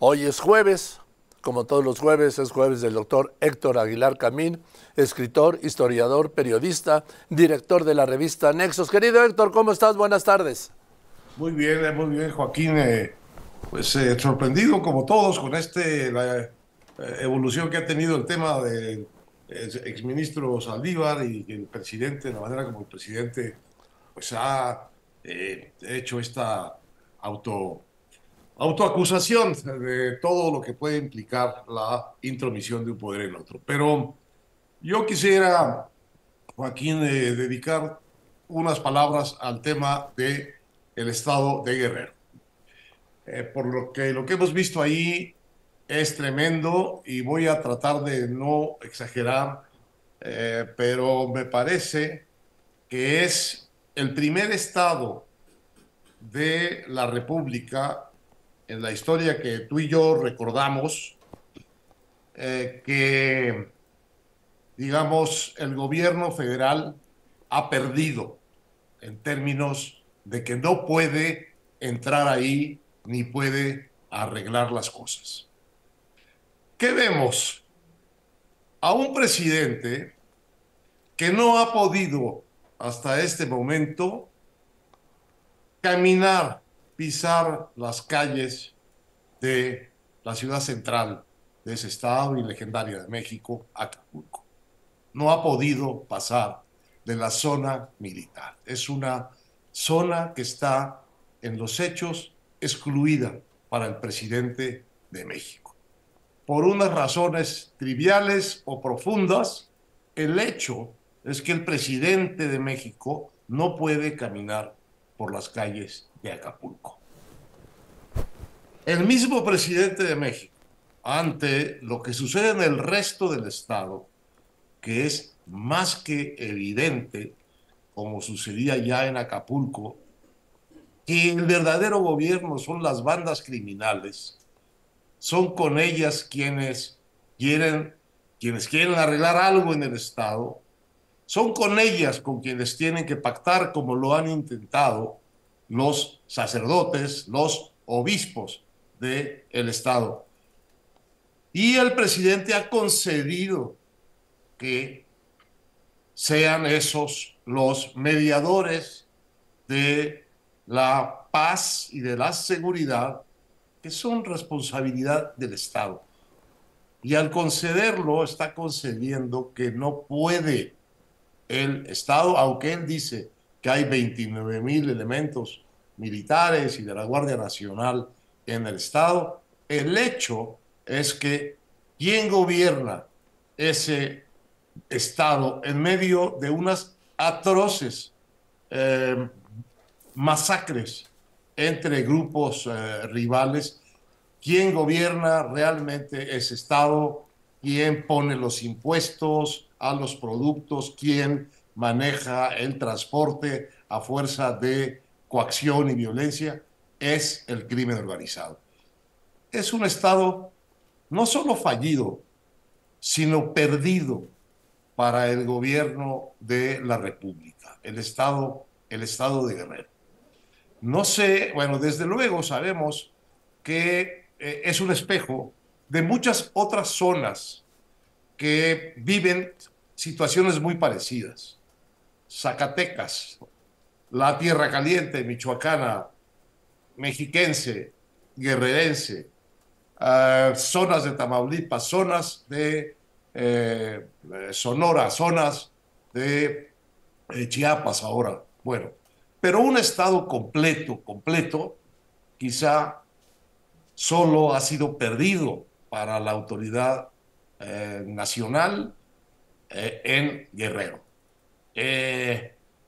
Hoy es jueves, como todos los jueves, es jueves del doctor Héctor Aguilar Camín, escritor, historiador, periodista, director de la revista Nexos. Querido Héctor, ¿cómo estás? Buenas tardes. Muy bien, muy bien, Joaquín. Eh, pues eh, sorprendido como todos con este la eh, evolución que ha tenido el tema del exministro Saldívar y el presidente, la manera como el presidente pues ha hecho esta auto autoacusación de todo lo que puede implicar la intromisión de un poder en otro. Pero yo quisiera, Joaquín, eh, dedicar unas palabras al tema de estado de Guerrero. Eh, por lo que lo que hemos visto ahí es tremendo y voy a tratar de no exagerar, eh, pero me parece que es el primer estado de la República en la historia que tú y yo recordamos, eh, que, digamos, el gobierno federal ha perdido en términos de que no puede entrar ahí ni puede arreglar las cosas. ¿Qué vemos? A un presidente que no ha podido hasta este momento caminar pisar las calles de la ciudad central de ese estado y legendaria de México, Acapulco. No ha podido pasar de la zona militar. Es una zona que está en los hechos excluida para el presidente de México. Por unas razones triviales o profundas, el hecho es que el presidente de México no puede caminar por las calles de Acapulco. El mismo presidente de México, ante lo que sucede en el resto del Estado, que es más que evidente, como sucedía ya en Acapulco, que el verdadero gobierno son las bandas criminales, son con ellas quienes quieren, quienes quieren arreglar algo en el Estado, son con ellas con quienes tienen que pactar como lo han intentado los sacerdotes, los obispos del el Estado. Y el presidente ha concedido que sean esos los mediadores de la paz y de la seguridad que son responsabilidad del Estado. Y al concederlo está concediendo que no puede el Estado, aunque él dice que hay 29 mil elementos militares y de la Guardia Nacional en el Estado. El hecho es que quien gobierna ese Estado en medio de unas atroces eh, masacres entre grupos eh, rivales, quien gobierna realmente ese Estado, quién pone los impuestos a los productos, quién maneja el transporte a fuerza de coacción y violencia, es el crimen organizado. Es un Estado no solo fallido, sino perdido para el gobierno de la República, el Estado, el Estado de Guerrero. No sé, bueno, desde luego sabemos que eh, es un espejo de muchas otras zonas que viven situaciones muy parecidas. Zacatecas, la Tierra Caliente, Michoacana, mexiquense, guerrerense, ah, zonas de Tamaulipas, zonas de eh, Sonora, zonas de eh, Chiapas ahora. Bueno, pero un estado completo, completo, quizá solo ha sido perdido para la autoridad eh, nacional en Guerrero.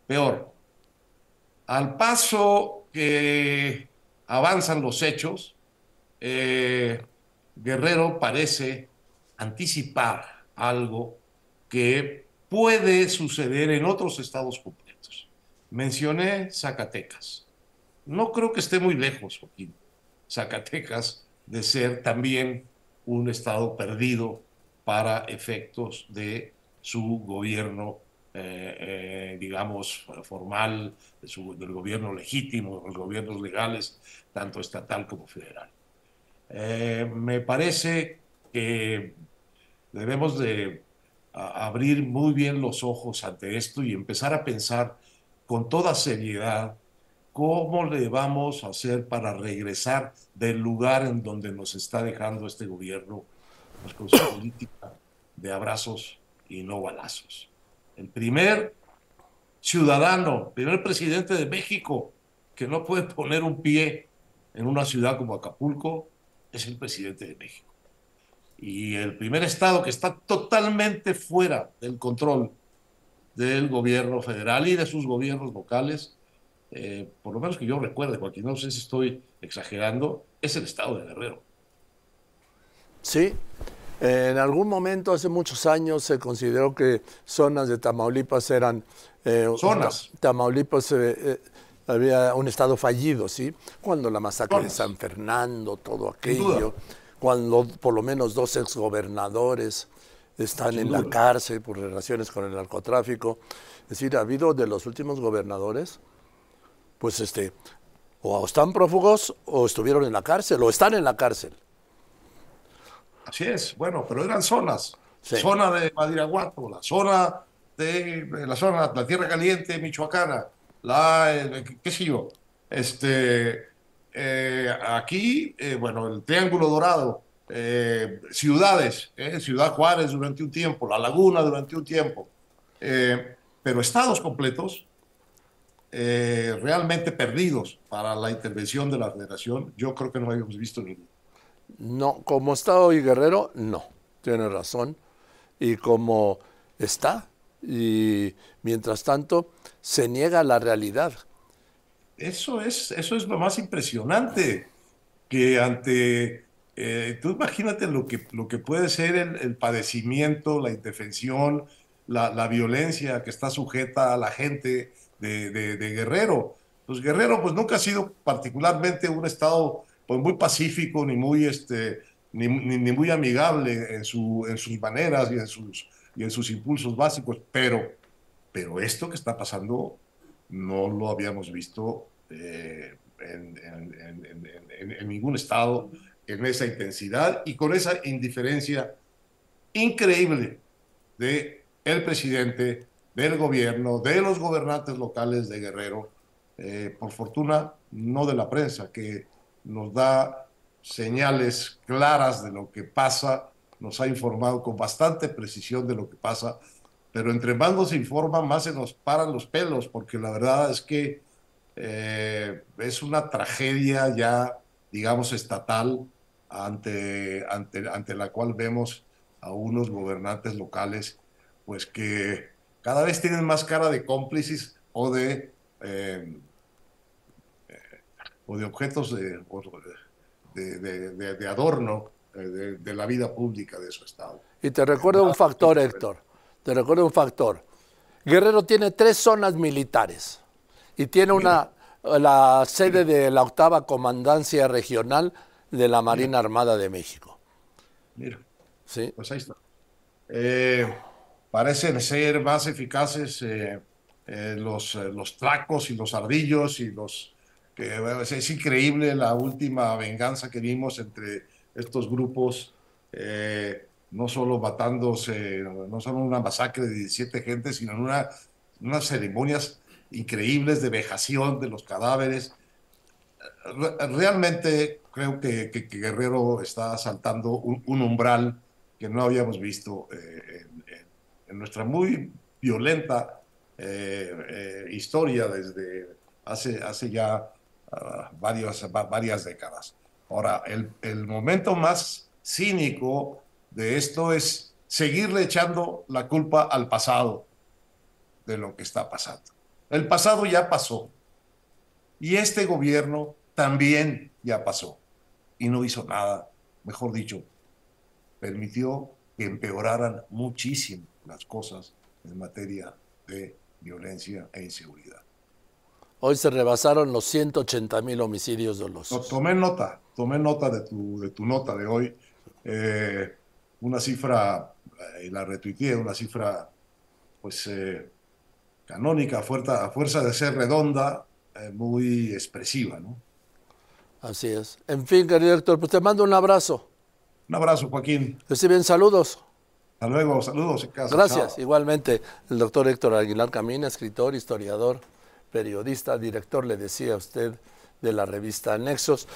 peor, al paso que avanzan los hechos, eh, Guerrero parece anticipar algo que puede suceder en otros estados completos. Mencioné Zacatecas. No creo que esté muy lejos, Joaquín, Zacatecas, de ser también un estado perdido para efectos de su gobierno eh, eh, digamos, formal, del gobierno legítimo, de los gobiernos legales, tanto estatal como federal. Eh, me parece que debemos de abrir muy bien los ojos ante esto y empezar a pensar con toda seriedad cómo le vamos a hacer para regresar del lugar en donde nos está dejando este gobierno pues, con su política de abrazos y no balazos. El primer ciudadano, primer presidente de México que no puede poner un pie en una ciudad como Acapulco es el presidente de México. Y el primer estado que está totalmente fuera del control del gobierno federal y de sus gobiernos locales, eh, por lo menos que yo recuerde, Joaquín, no sé si estoy exagerando, es el estado de Guerrero. Sí, en algún momento, hace muchos años, se consideró que zonas de Tamaulipas eran... Eh, zonas. Tamaulipas eh, había un estado fallido, ¿sí? Cuando la masacre de San Fernando, todo aquello, cuando por lo menos dos exgobernadores están en la cárcel por relaciones con el narcotráfico. Es decir, ha habido de los últimos gobernadores, pues este, o están prófugos o estuvieron en la cárcel o están en la cárcel. Así es, bueno, pero eran zonas. Zona de Madiraguato, la zona de, la zona, la Tierra Caliente Michoacana, la, qué sé yo, este, eh, aquí, eh, bueno, el Triángulo Dorado, eh, ciudades, Ciudad Juárez durante un tiempo, La Laguna durante un tiempo, pero estados completos realmente perdidos para la intervención de la federación, yo creo que no habíamos visto ninguno. No, como está hoy Guerrero, no, tiene razón. Y como está, y mientras tanto, se niega la realidad. Eso es, eso es lo más impresionante, que ante, eh, tú imagínate lo que, lo que puede ser el, padecimiento, la indefensión, la, violencia que está sujeta a la gente de, Guerrero. Pues Guerrero pues nunca ha sido particularmente un estado pues, muy pacífico, ni muy, este, ni, ni, muy amigable en, su, en sus maneras y en sus, y en sus impulsos básicos, pero, pero esto que está pasando no lo habíamos visto eh, en, en, ningún estado en esa intensidad y con esa indiferencia increíble de el presidente, del gobierno, de los gobernantes locales de Guerrero, eh, por fortuna no de la prensa, que nos da señales claras de lo que pasa, nos ha informado con bastante precisión de lo que pasa, pero entre más nos informa, más se nos paran los pelos, porque la verdad es que eh, es una tragedia ya, digamos, estatal ante, ante, ante la cual vemos a unos gobernantes locales, pues que cada vez tienen más cara de cómplices o de, eh, o de objetos de, de, de adorno eh, de, la vida pública de su estado. Y te recuerdo un factor, Héctor, te recuerdo un factor. Guerrero tiene tres zonas militares y tiene una, la sede de la octava comandancia regional de la Marina Armada de México. Mira, sí. pues ahí está. Eh, parecen ser más eficaces eh, eh, los, los tracos y los ardillos y los... Es increíble la última venganza que vimos entre estos grupos no solo matándose, no solo una masacre de 17 gente, sino en una, unas ceremonias increíbles de vejación de los cadáveres. Realmente creo que, Guerrero está saltando un, umbral que no habíamos visto eh, en, nuestra muy violenta eh, eh, historia desde hace, hace ya ah, varias, décadas. Ahora, el, el momento más cínico de esto es seguirle echando la culpa al pasado de lo que está pasando. El pasado ya pasó y este gobierno también ya pasó y no hizo nada, mejor dicho, permitió que empeoraran muchísimo las cosas en materia de violencia e inseguridad. Hoy se rebasaron los 180 mil homicidios dolosos. Tomé nota, tomé nota de tu, de tu nota de hoy. Eh, una cifra, y la retuiteé, una cifra pues eh, canónica, a fuerza, de ser redonda, muy expresiva. ¿no? Así es. En fin, querido Héctor, pues te mando un abrazo. Un abrazo, Joaquín. Reciben saludos. Hasta luego, saludos en casa. Gracias, igualmente. El doctor Héctor Aguilar Camina, escritor, historiador periodista, director, le decía a usted, de la revista Nexos.